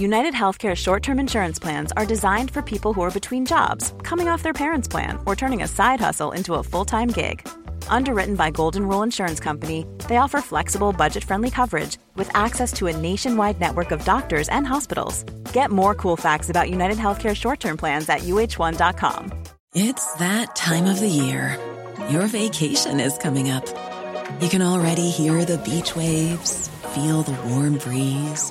United Healthcare short term insurance plans are designed for people who are between jobs, coming off their parents' plan, or turning a side hustle into a full time gig. Underwritten by Golden Rule Insurance Company, they offer flexible, budget friendly coverage with access to a nationwide network of doctors and hospitals. Get more cool facts about United Healthcare short term plans at uh1.com. It's that time of the year. Your vacation is coming up. You can already hear the beach waves, feel the warm breeze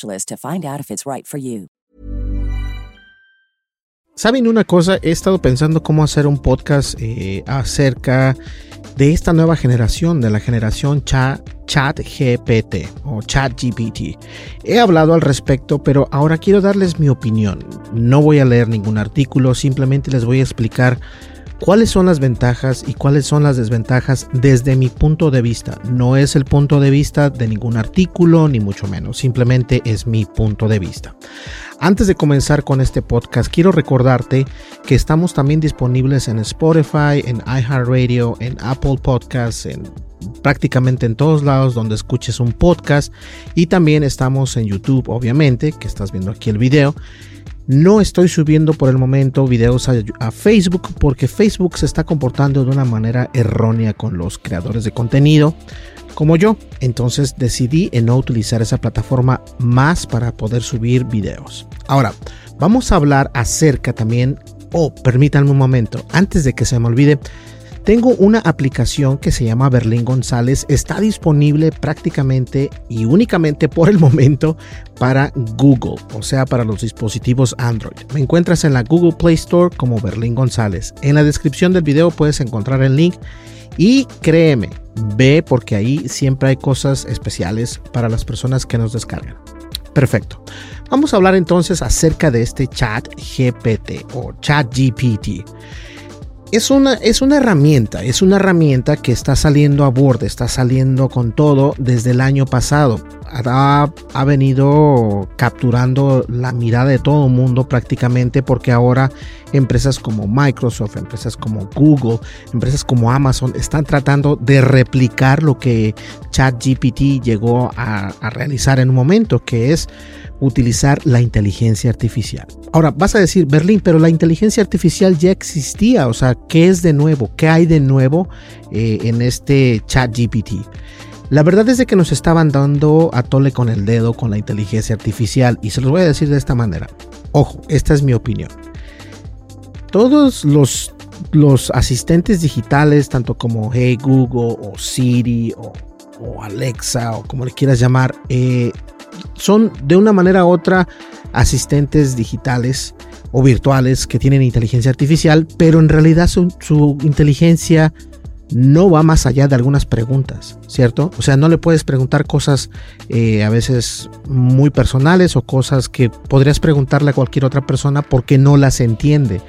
to find out if it's right. ¿Saben una cosa? He estado pensando cómo hacer un podcast eh, acerca de esta nueva generación, de la generación chat, chat GPT o chat GPT. He hablado al respecto, pero ahora quiero darles mi opinión. No voy a leer ningún artículo, simplemente les voy a explicar cuáles son las ventajas y cuáles son las desventajas desde mi punto de vista. No es el punto de vista de ningún artículo, ni mucho menos, simplemente es mi punto de vista. Antes de comenzar con este podcast, quiero recordarte que estamos también disponibles en Spotify, en iHeartRadio, en Apple Podcasts, en prácticamente en todos lados donde escuches un podcast y también estamos en YouTube, obviamente, que estás viendo aquí el video. No estoy subiendo por el momento videos a, Facebook porque Facebook se está comportando de una manera errónea con los creadores de contenido como yo. Entonces decidí en no utilizar esa plataforma más para poder subir videos. Ahora, vamos a hablar acerca también, o oh, permítanme un momento, antes de que se me olvide, Tengo una aplicación que se llama Berlín González. Está disponible prácticamente y únicamente por el momento para Google, o sea, para los dispositivos Android. Me encuentras en la Google Play Store como Berlín González. En la descripción del video puedes encontrar el link y créeme, ve porque ahí siempre hay cosas especiales para las personas que nos descargan. Perfecto. Vamos a hablar entonces acerca de este chat GPT o chat GPT. Es una, es una herramienta, es una herramienta que está saliendo a borde, está saliendo con todo desde el año pasado. Ha, venido capturando la mirada de todo el mundo prácticamente porque ahora empresas como Microsoft, empresas como Google, empresas como Amazon están tratando de replicar lo que ChatGPT llegó a, realizar en un momento, que es utilizar la inteligencia artificial. Ahora, vas a decir, Berlín, pero la inteligencia artificial ya existía, o sea, ¿qué es de nuevo? ¿Qué hay de nuevo eh, en este chat GPT? La verdad es de que nos estaban dando a tole con el dedo con la inteligencia artificial y se los voy a decir de esta manera. Ojo, esta es mi opinión. Todos los, los asistentes digitales, tanto como Hey Google o Siri o, o Alexa o como le quieras llamar, eh, son de una manera u otra asistentes digitales o virtuales que tienen inteligencia artificial, pero en realidad su, su, inteligencia no va más allá de algunas preguntas, ¿cierto? O sea, no le puedes preguntar cosas eh, a veces muy personales o cosas que podrías preguntarle a cualquier otra persona porque no las entiende.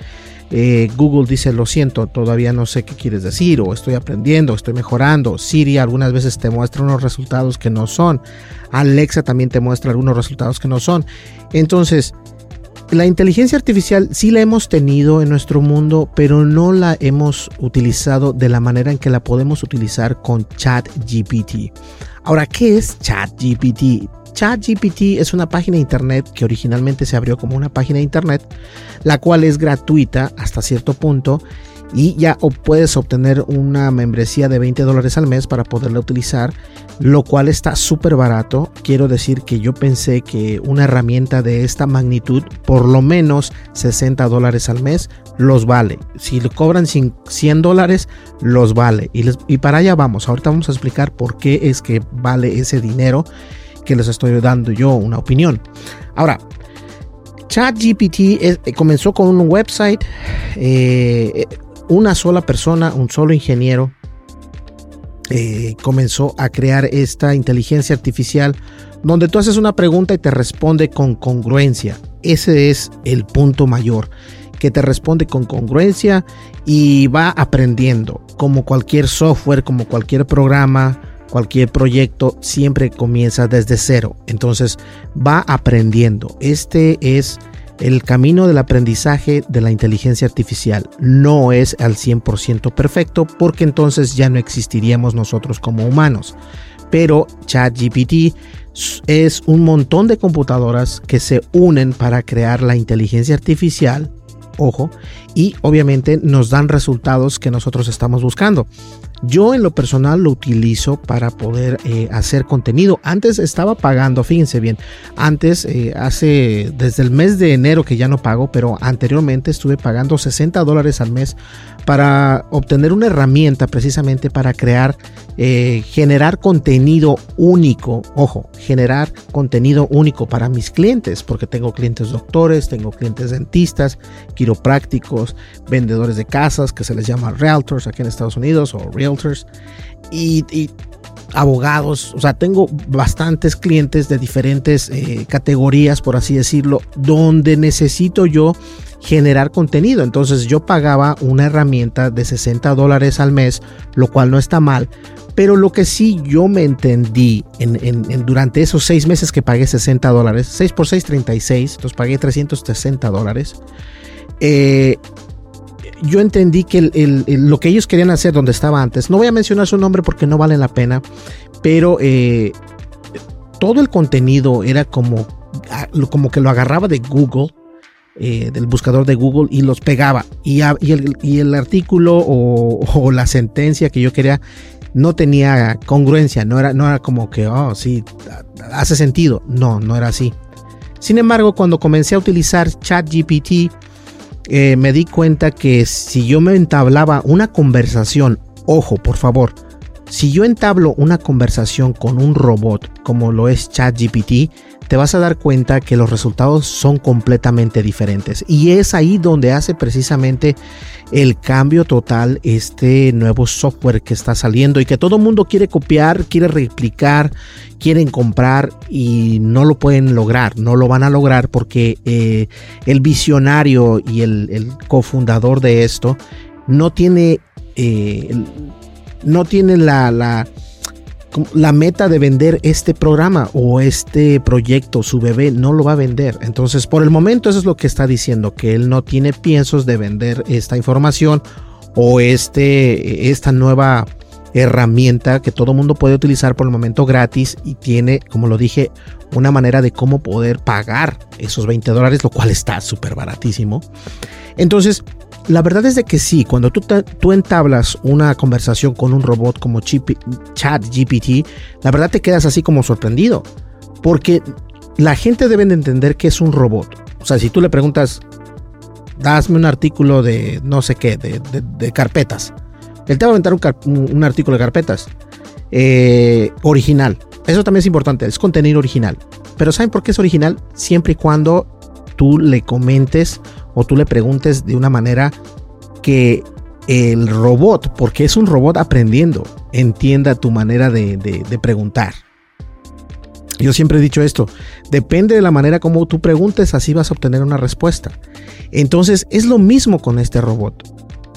Eh, Google dice, lo siento, todavía no sé qué quieres decir, o estoy aprendiendo, estoy mejorando. Siri algunas veces te muestra unos resultados que no son. Alexa también te muestra algunos resultados que no son. Entonces, la inteligencia artificial sí la hemos tenido en nuestro mundo, pero no la hemos utilizado de la manera en que la podemos utilizar con ChatGPT. Ahora, ¿qué es ChatGPT? ChatGPT es una página de internet que originalmente se abrió como una página de internet, la cual es gratuita hasta cierto punto y ya puedes obtener una membresía de 20 dólares al mes para poderla utilizar, lo cual está súper barato. Quiero decir que yo pensé que una herramienta de esta magnitud, por lo menos 60 dólares al mes, los vale. Si le cobran 100 dólares, los vale. Y, para allá vamos. Ahorita vamos a explicar por qué es que vale ese dinero que les estoy dando yo una opinión. Ahora, ChatGPT eh, comenzó con un website, eh, una sola persona, un solo ingeniero, eh, comenzó a crear esta inteligencia artificial donde tú haces una pregunta y te responde con congruencia. Ese es el punto mayor, que te responde con congruencia y va aprendiendo, como cualquier software, como cualquier programa cualquier proyecto siempre comienza desde cero. Entonces va aprendiendo. Este es el camino del aprendizaje de la inteligencia artificial. No es al 100% perfecto porque entonces ya no existiríamos nosotros como humanos. Pero ChatGPT es un montón de computadoras que se unen para crear la inteligencia artificial ojo, y obviamente nos dan resultados que nosotros estamos buscando. Yo en lo personal lo utilizo para poder eh, hacer contenido. Antes estaba pagando, fíjense bien, antes, eh, hace desde el mes de enero que ya no pago, pero anteriormente estuve pagando 60 dólares al mes para obtener una herramienta precisamente para crear, eh, generar contenido único. Ojo, generar contenido único para mis clientes, porque tengo clientes doctores, tengo clientes dentistas, quiroprácticos, vendedores de casas que se les llama realtors aquí en Estados Unidos o realtors y, abogados, o sea, tengo bastantes clientes de diferentes eh, categorías, por así decirlo, donde necesito yo generar contenido. Entonces yo pagaba una herramienta de 60 dólares al mes, lo cual no está mal. Pero lo que sí yo me entendí en, durante esos seis meses que pagué 60 dólares, 6 por 6, 36, entonces pagué 360 dólares. Eh, yo entendí que lo que ellos querían hacer donde estaba antes, no voy a mencionar su nombre porque no vale la pena, pero eh, todo el contenido era como, como que lo agarraba de Google, eh, del buscador de Google y los pegaba. Y, el, artículo o, la sentencia que yo quería no tenía congruencia, no era, no era como que, oh, sí, hace sentido. No, no era así. Sin embargo, cuando comencé a utilizar ChatGPT, eh, me di cuenta que si yo me entablaba una conversación, ojo, por favor, si yo entablo una conversación con un robot como lo es ChatGPT, te vas a dar cuenta que los resultados son completamente diferentes. Y es ahí donde hace precisamente el cambio total este nuevo software que está saliendo y que todo el mundo quiere copiar, quiere replicar, quieren comprar y no lo pueden lograr, no lo van a lograr porque eh, el visionario y el, cofundador de esto no tiene, eh, no tiene la, la la meta de vender este programa o este proyecto, su bebé no lo va a vender. Entonces, por el momento eso es lo que está diciendo, que él no tiene piensos de vender esta información o este, esta nueva herramienta que todo mundo puede utilizar por el momento gratis y tiene, como lo dije, una manera de cómo poder pagar esos 20 dólares, lo cual está súper baratísimo. Entonces, la verdad es de que sí, cuando tú, tú entablas una conversación con un robot como ChatGPT, la verdad te quedas así como sorprendido. Porque la gente debe de entender que es un robot. O sea, si tú le preguntas, dasme un artículo de no sé qué, de, carpetas. Él te va a aventar un, artículo de carpetas. Eh, original. Eso también es importante, es contenido original. Pero ¿saben por qué es original? Siempre y cuando tú le comentes o tú le preguntes de una manera que el robot, porque es un robot aprendiendo, entienda tu manera de, preguntar. Yo siempre he dicho esto, depende de la manera como tú preguntes, así vas a obtener una respuesta. Entonces es lo mismo con este robot.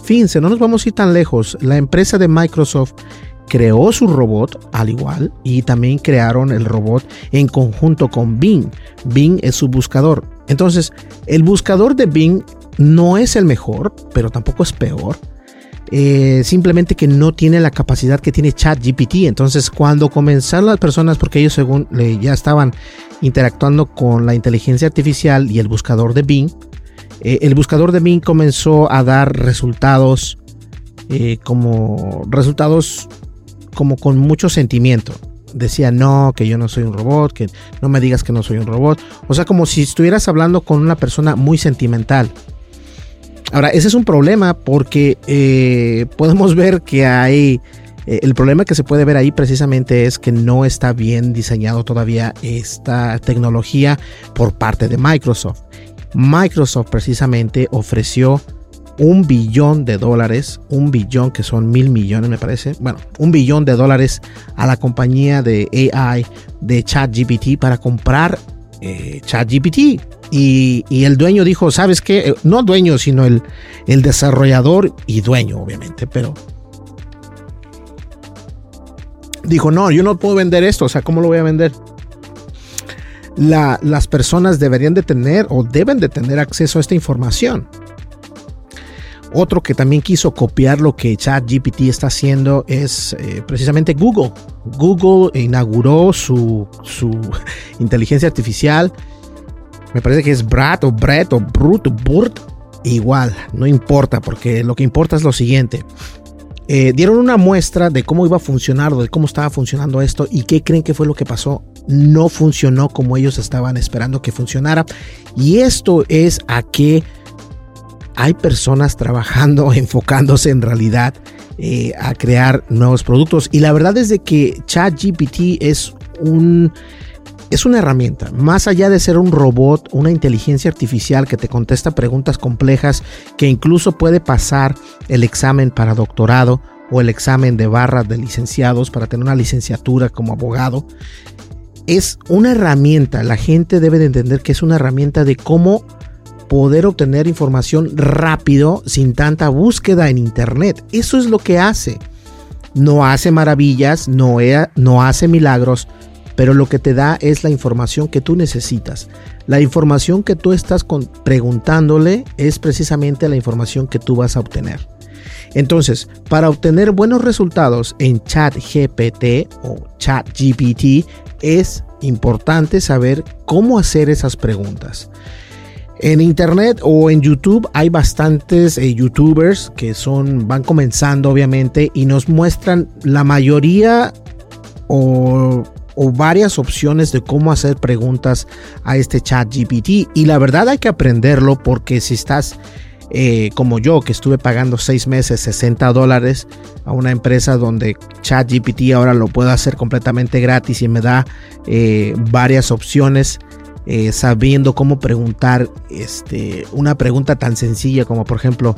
Fíjense, no nos vamos a ir tan lejos. La empresa de Microsoft creó su robot al igual y también crearon el robot en conjunto con Bing. Bing es su buscador. Entonces, el buscador de Bing no es el mejor, pero tampoco es peor. Eh, simplemente que no tiene la capacidad que tiene ChatGPT. Entonces, cuando comenzaron las personas, porque ellos según ya estaban interactuando con la inteligencia artificial y el buscador de Bing, eh, el buscador de Bing comenzó a dar resultados eh, como resultados como con mucho sentimiento. Decía, no, que yo no soy un robot, que no me digas que no soy un robot. O sea, como si estuvieras hablando con una persona muy sentimental. Ahora, ese es un problema porque eh, podemos ver que hay... Eh, el problema que se puede ver ahí precisamente es que no está bien diseñado todavía esta tecnología por parte de Microsoft. Microsoft precisamente ofreció un billón de dólares, un billón que son mil millones me parece, bueno, un billón de dólares a la compañía de AI de ChatGPT para comprar eh, ChatGPT. Y, el dueño dijo, ¿sabes qué? Eh, no dueño, sino el, el desarrollador y dueño, obviamente, pero... Dijo, no, yo no puedo vender esto, o sea, ¿cómo lo voy a vender? las personas deberían de tener o deben de tener acceso a esta información. Otro que también quiso copiar lo que ChatGPT está haciendo es eh, precisamente Google. Google inauguró su, su inteligencia artificial. Me parece que es Brad o Brett o Brut o Burt. Igual, no importa, porque lo que importa es lo siguiente. Eh, dieron una muestra de cómo iba a funcionar, de cómo estaba funcionando esto y qué creen que fue lo que pasó. No funcionó como ellos estaban esperando que funcionara. Y esto es a que hay personas trabajando, enfocándose en realidad eh, a crear nuevos productos. Y la verdad es de que ChatGPT es un es una herramienta, más allá de ser un robot, una inteligencia artificial que te contesta preguntas complejas, que incluso puede pasar el examen para doctorado o el examen de barras de licenciados para tener una licenciatura como abogado. Es una herramienta, la gente debe de entender que es una herramienta de cómo poder obtener información rápido sin tanta búsqueda en internet. Eso es lo que hace. No hace maravillas, no, no hace milagros, pero lo que te da es la información que tú necesitas. La información que tú estás preguntándole es precisamente la información que tú vas a obtener. Entonces, para obtener buenos resultados en ChatGPT o ChatGPT es importante saber cómo hacer esas preguntas. En internet o en YouTube hay bastantes eh, youtubers que son van comenzando obviamente y nos muestran la mayoría o, varias opciones de cómo hacer preguntas a este chat GPT y la verdad hay que aprenderlo porque si estás eh, como yo, que estuve pagando seis meses 60 dólares a una empresa donde ChatGPT ahora lo puedo hacer completamente gratis y me da eh, varias opciones. Eh, sabiendo cómo preguntar este, una pregunta tan sencilla como por ejemplo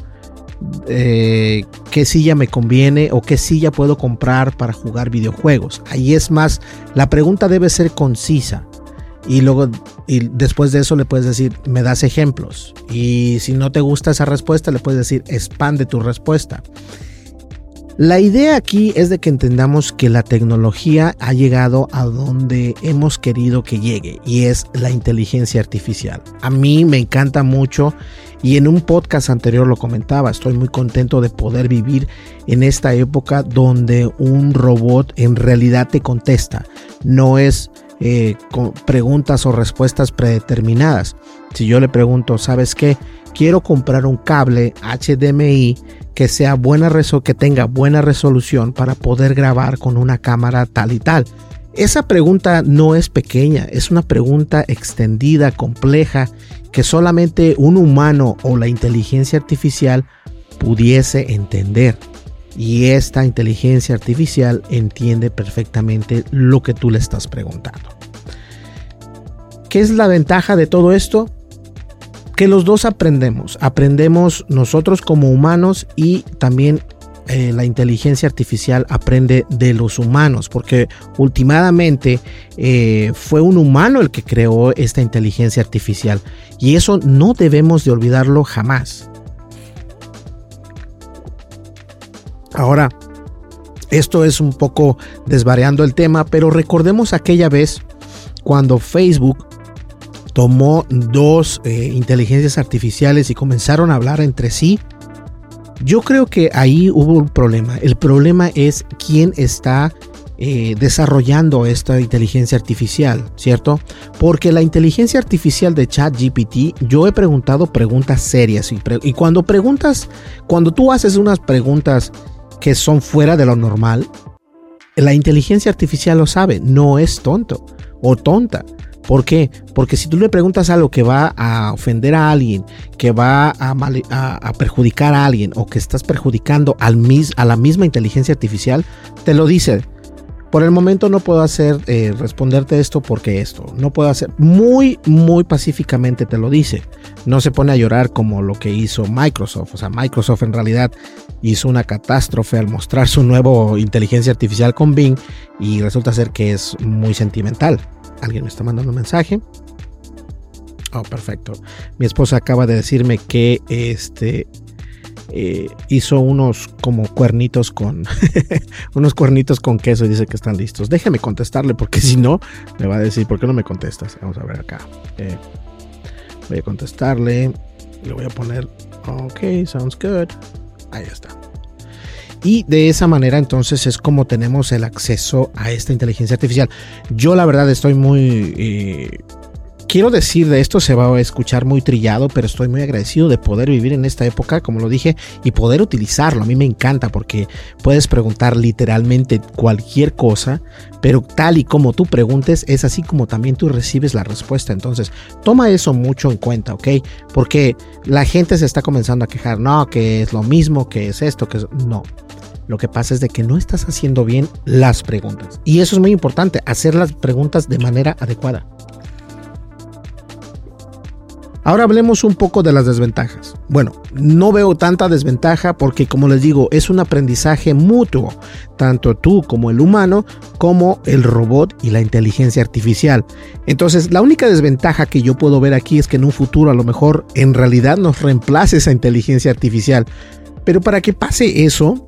qué silla me conviene o qué silla puedo comprar para jugar videojuegos. Ahí es más, la pregunta debe ser concisa y luego y después de eso le puedes decir, me das ejemplos. Y si no te gusta esa respuesta, le puedes decir, expande tu respuesta. La idea aquí es de que entendamos que la tecnología ha llegado a donde hemos querido que llegue y es la inteligencia artificial. A mí me encanta mucho y en un podcast anterior lo comentaba, estoy muy contento de poder vivir en esta época donde un robot en realidad te contesta. No es eh, con preguntas o respuestas predeterminadas. Si yo le pregunto, ¿sabes qué? Quiero comprar un cable HDMI que sea buena que tenga buena resolución para poder grabar con una cámara tal y tal. Esa pregunta no es pequeña, es una pregunta extendida, compleja, que solamente un humano o la inteligencia artificial pudiese entender y esta inteligencia artificial entiende perfectamente lo que tú le estás preguntando. ¿Qué es la ventaja de todo esto? Que los dos aprendemos. Aprendemos nosotros como humanos y también eh, la inteligencia artificial aprende de los humanos, porque últimamente eh, fue un humano el que creó esta inteligencia artificial y eso no debemos de olvidarlo jamás. Ahora, esto es un poco desvariando el tema, pero recordemos aquella vez cuando Facebook tomó dos eh, inteligencias artificiales y comenzaron a hablar entre sí. Yo creo que ahí hubo un problema. El problema es quién está eh, desarrollando esta inteligencia artificial, ¿cierto? Porque la inteligencia artificial de ChatGPT, yo he preguntado preguntas serias y, y cuando preguntas, cuando tú haces unas preguntas que son fuera de lo normal, la inteligencia artificial lo sabe, no es tonto o tonta. ¿Por qué? Porque si tú le preguntas algo que va a ofender a alguien, que va a, perjudicar a alguien o que estás perjudicando a la misma inteligencia artificial, te lo dice por el momento no puedo hacer eh, responderte esto porque esto. No puedo hacer. Muy, muy pacíficamente te lo dice. No se pone a llorar como lo que hizo Microsoft. O sea, Microsoft en realidad hizo una catástrofe al mostrar su nuevo inteligencia artificial con Bing y resulta ser que es muy sentimental. Alguien me está mandando un mensaje. Oh, perfecto. Mi esposa acaba de decirme que este eh, hizo unos como cuernitos con unos cuernitos con queso y dice que están listos. Déjeme contestarle porque si no me va a decir por qué no me contestas. Vamos a ver acá. Eh, voy a contestarle. Le voy a poner ok, sounds good. Ahí está. Y de esa manera entonces es como tenemos el acceso a esta inteligencia artificial. Yo la verdad estoy muy eh, quiero decir de esto, se va a escuchar muy trillado, pero estoy muy agradecido de poder vivir en esta época, como lo dije, y poder utilizarlo. A mí me encanta porque puedes preguntar literalmente cualquier cosa, pero tal y como tú preguntes, es así como también tú recibes la respuesta. Entonces, toma eso mucho en cuenta, ¿ok? Porque la gente se está comenzando a quejar, no, que es lo mismo, que es esto, que es... No. Lo que pasa es de que no estás haciendo bien las preguntas. Y eso es muy importante, hacer las preguntas de manera adecuada. Ahora hablemos un poco de las desventajas. Bueno, no veo tanta desventaja porque como les digo, es un aprendizaje mutuo, tanto tú como el humano, como el robot y la inteligencia artificial. Entonces, la única desventaja que yo puedo ver aquí es que en un futuro a lo mejor en realidad nos reemplace esa inteligencia artificial. Pero para que pase eso,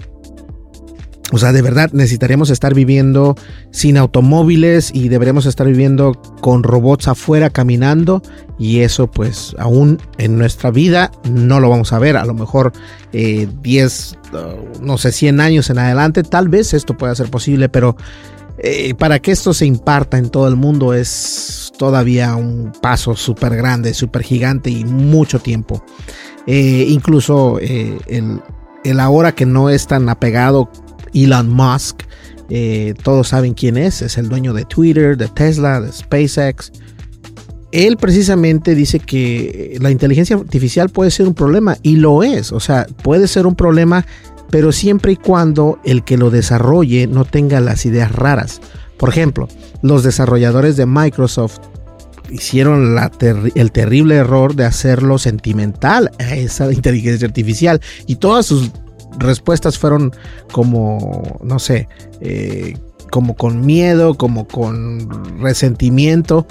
o sea, de verdad necesitaríamos estar viviendo sin automóviles y deberíamos estar viviendo con robots afuera caminando y eso pues aún en nuestra vida no lo vamos a ver. A lo mejor 10, eh, uh, no sé, 100 años en adelante tal vez esto pueda ser posible, pero eh, para que esto se imparta en todo el mundo es todavía un paso súper grande, súper gigante y mucho tiempo. Eh, incluso el, el ahora que no es tan apegado Elon Musk. Eh, todos saben quién es, es el dueño de Twitter, de Tesla, de SpaceX. él precisamente dice que la inteligencia artificial puede ser un problema y lo es, o sea, puede ser un problema, pero siempre y cuando el que lo desarrolle no tenga las ideas raras. Por ejemplo, los desarrolladores de Microsoft hicieron el terrible error de hacerlo sentimental a esa inteligencia artificial y todas sus respuestas fueron como, no sé, eh, como con miedo, como con resentimiento.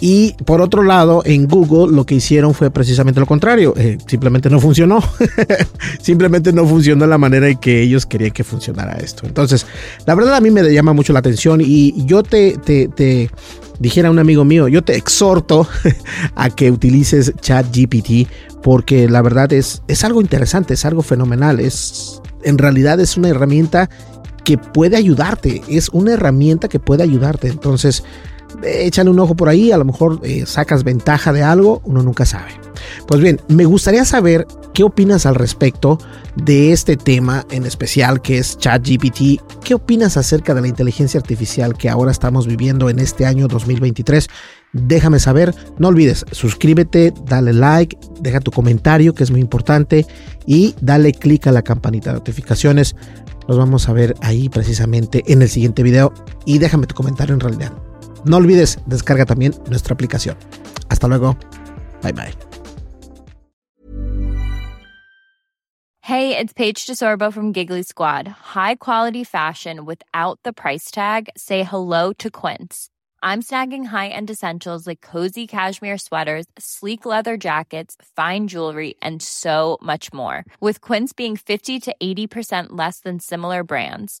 Y por otro lado, en Google lo que hicieron fue precisamente lo contrario. Eh, simplemente no funcionó. simplemente no funcionó la manera en que ellos querían que funcionara esto. Entonces, la verdad a mí me llama mucho la atención y yo te, te, te dijera un amigo mío, yo te exhorto a que utilices ChatGPT porque la verdad es, es algo interesante, es algo fenomenal. Es, en realidad es una herramienta que puede ayudarte, es una herramienta que puede ayudarte. Entonces, échale un ojo por ahí, a lo mejor eh, sacas ventaja de algo, uno nunca sabe. Pues bien, me gustaría saber qué opinas al respecto de este tema en especial que es ChatGPT. ¿Qué opinas acerca de la inteligencia artificial que ahora estamos viviendo en este año 2023? Déjame saber, no olvides, suscríbete, dale like, deja tu comentario que es muy importante y dale click a la campanita de notificaciones. Nos vamos a ver ahí precisamente en el siguiente video y déjame tu comentario en realidad. No olvides, descarga también nuestra aplicación. Hasta luego. Bye bye. Hey, it's Paige DeSorbo from Giggly Squad. High quality fashion without the price tag. Say hello to Quince. I'm snagging high-end essentials like cozy cashmere sweaters, sleek leather jackets, fine jewelry, and so much more. With Quince being 50 to 80% less than similar brands